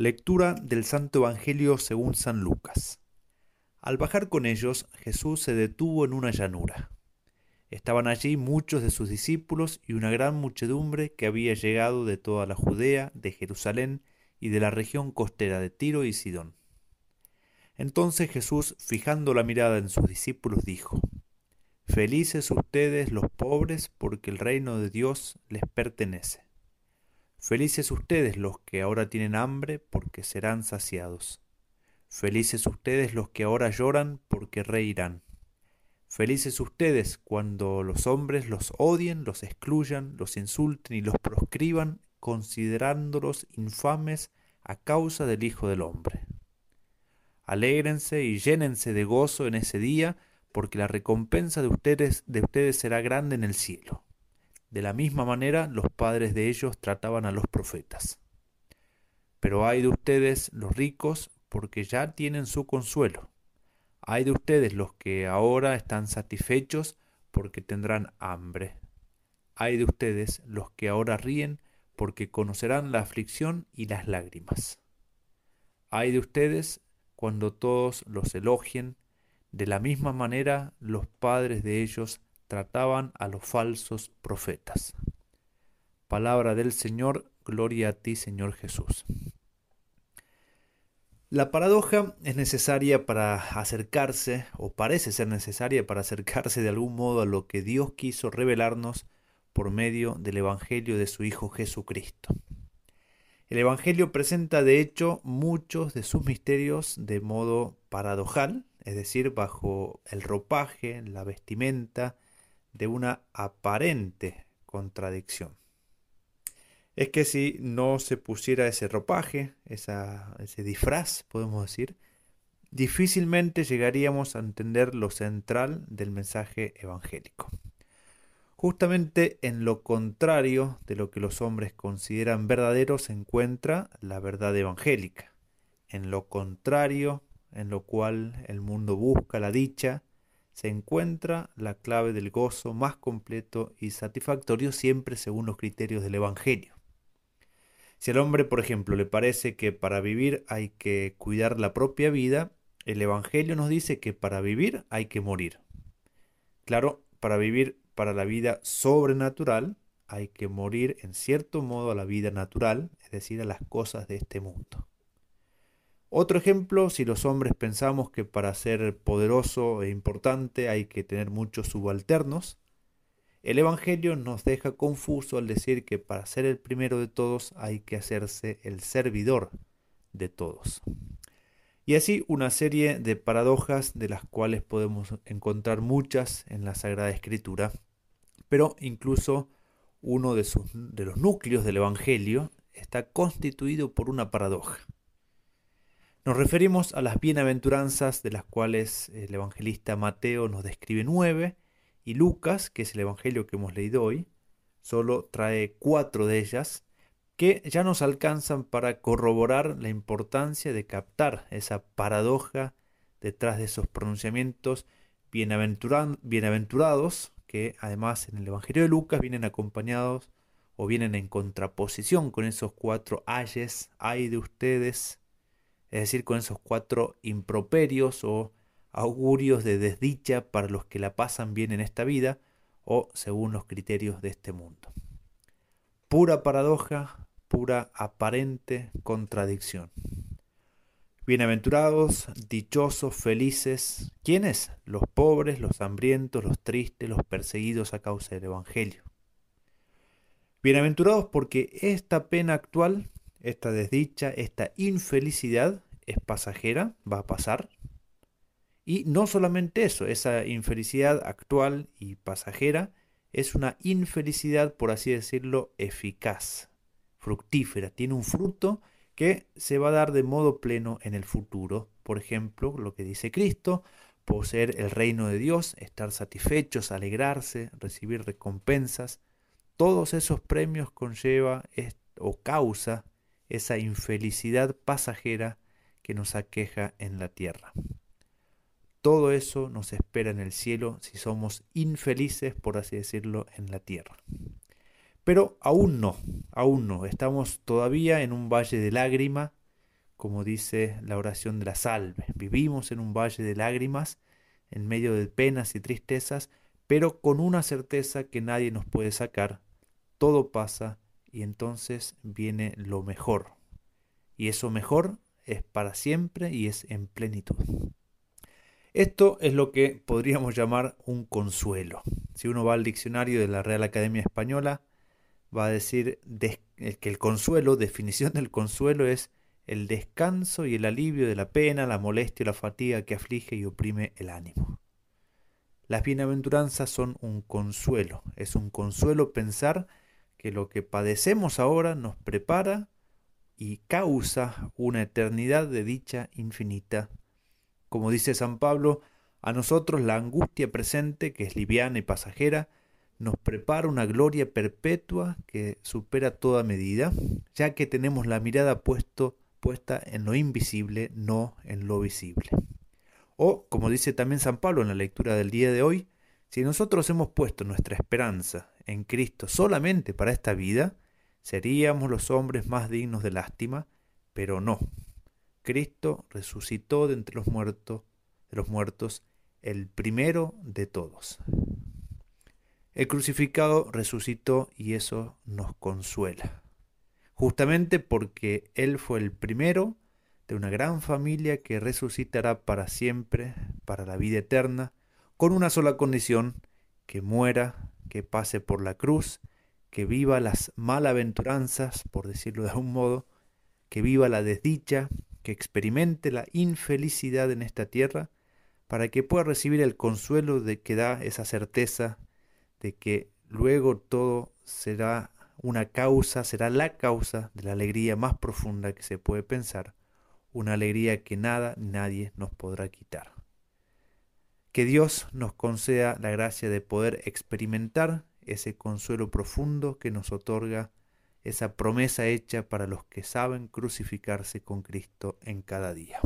Lectura del Santo Evangelio según San Lucas. Al bajar con ellos, Jesús se detuvo en una llanura. Estaban allí muchos de sus discípulos y una gran muchedumbre que había llegado de toda la Judea, de Jerusalén y de la región costera de Tiro y Sidón. Entonces Jesús, fijando la mirada en sus discípulos, dijo, Felices ustedes los pobres, porque el reino de Dios les pertenece. Felices ustedes los que ahora tienen hambre, porque serán saciados. Felices ustedes los que ahora lloran, porque reirán. Felices ustedes cuando los hombres los odien, los excluyan, los insulten y los proscriban, considerándolos infames a causa del Hijo del Hombre. Alégrense y llénense de gozo en ese día, porque la recompensa de ustedes, de ustedes será grande en el cielo. De la misma manera los padres de ellos trataban a los profetas. Pero hay de ustedes los ricos, porque ya tienen su consuelo. Hay de ustedes los que ahora están satisfechos, porque tendrán hambre. Hay de ustedes los que ahora ríen, porque conocerán la aflicción y las lágrimas. Hay de ustedes cuando todos los elogien, de la misma manera los padres de ellos trataban a los falsos profetas. Palabra del Señor, gloria a ti Señor Jesús. La paradoja es necesaria para acercarse, o parece ser necesaria para acercarse de algún modo a lo que Dios quiso revelarnos por medio del Evangelio de su Hijo Jesucristo. El Evangelio presenta de hecho muchos de sus misterios de modo paradojal, es decir, bajo el ropaje, la vestimenta, de una aparente contradicción. Es que si no se pusiera ese ropaje, ese disfraz, podemos decir, difícilmente llegaríamos a entender lo central del mensaje evangélico. Justamente en lo contrario de lo que los hombres consideran verdadero se encuentra la verdad evangélica. En lo contrario, en lo cual el mundo busca la dicha, se encuentra la clave del gozo más completo y satisfactorio siempre según los criterios del Evangelio. Si al hombre, por ejemplo, le parece que para vivir hay que cuidar la propia vida, el Evangelio nos dice que para vivir hay que morir. Claro, para vivir para la vida sobrenatural hay que morir en cierto modo a la vida natural, es decir, a las cosas de este mundo. Otro ejemplo, si los hombres pensamos que para ser poderoso e importante hay que tener muchos subalternos, el Evangelio nos deja confuso al decir que para ser el primero de todos hay que hacerse el servidor de todos. Y así una serie de paradojas de las cuales podemos encontrar muchas en la Sagrada Escritura, pero incluso uno de, de los núcleos del Evangelio está constituido por una paradoja. Nos referimos a las bienaventuranzas de las cuales el evangelista Mateo nos describe nueve y Lucas, que es el evangelio que hemos leído hoy, solo trae cuatro de ellas que ya nos alcanzan para corroborar la importancia de captar esa paradoja detrás de esos pronunciamientos bienaventurados que además en el Evangelio de Lucas vienen acompañados o vienen en contraposición con esos cuatro ayes, ay de ustedes, es decir, con esos cuatro improperios o augurios de desdicha para los que la pasan bien en esta vida o según los criterios de este mundo. Pura paradoja, pura aparente contradicción. Bienaventurados, dichosos, felices, ¿quiénes? Los pobres, los hambrientos, los tristes, los perseguidos a causa del Evangelio. Bienaventurados porque esta pena actual esta desdicha, esta infelicidad es pasajera, va a pasar. Y no solamente eso, esa infelicidad actual y pasajera es una infelicidad, por así decirlo, eficaz, fructífera, tiene un fruto que se va a dar de modo pleno en el futuro. Por ejemplo, lo que dice Cristo, poseer el reino de Dios, estar satisfechos, alegrarse, recibir recompensas, todos esos premios conlleva o causa esa infelicidad pasajera que nos aqueja en la tierra. Todo eso nos espera en el cielo si somos infelices, por así decirlo, en la tierra. Pero aún no, aún no. Estamos todavía en un valle de lágrima como dice la oración de la salve. Vivimos en un valle de lágrimas, en medio de penas y tristezas, pero con una certeza que nadie nos puede sacar. Todo pasa y entonces viene lo mejor. Y eso mejor es para siempre y es en plenitud. Esto es lo que podríamos llamar un consuelo. Si uno va al diccionario de la Real Academia Española, va a decir que el consuelo, definición del consuelo es el descanso y el alivio de la pena, la molestia y la fatiga que aflige y oprime el ánimo. Las bienaventuranzas son un consuelo, es un consuelo pensar que lo que padecemos ahora nos prepara y causa una eternidad de dicha infinita. Como dice San Pablo, a nosotros la angustia presente, que es liviana y pasajera, nos prepara una gloria perpetua que supera toda medida, ya que tenemos la mirada puesto, puesta en lo invisible, no en lo visible. O, como dice también San Pablo en la lectura del día de hoy, si nosotros hemos puesto nuestra esperanza en Cristo solamente para esta vida, seríamos los hombres más dignos de lástima, pero no. Cristo resucitó de entre los muertos, de los muertos, el primero de todos. El crucificado resucitó y eso nos consuela. Justamente porque Él fue el primero de una gran familia que resucitará para siempre, para la vida eterna, con una sola condición, que muera, que pase por la cruz, que viva las malaventuranzas, por decirlo de algún modo, que viva la desdicha, que experimente la infelicidad en esta tierra, para que pueda recibir el consuelo de que da esa certeza de que luego todo será una causa, será la causa de la alegría más profunda que se puede pensar, una alegría que nada nadie nos podrá quitar. Que Dios nos conceda la gracia de poder experimentar ese consuelo profundo que nos otorga esa promesa hecha para los que saben crucificarse con Cristo en cada día.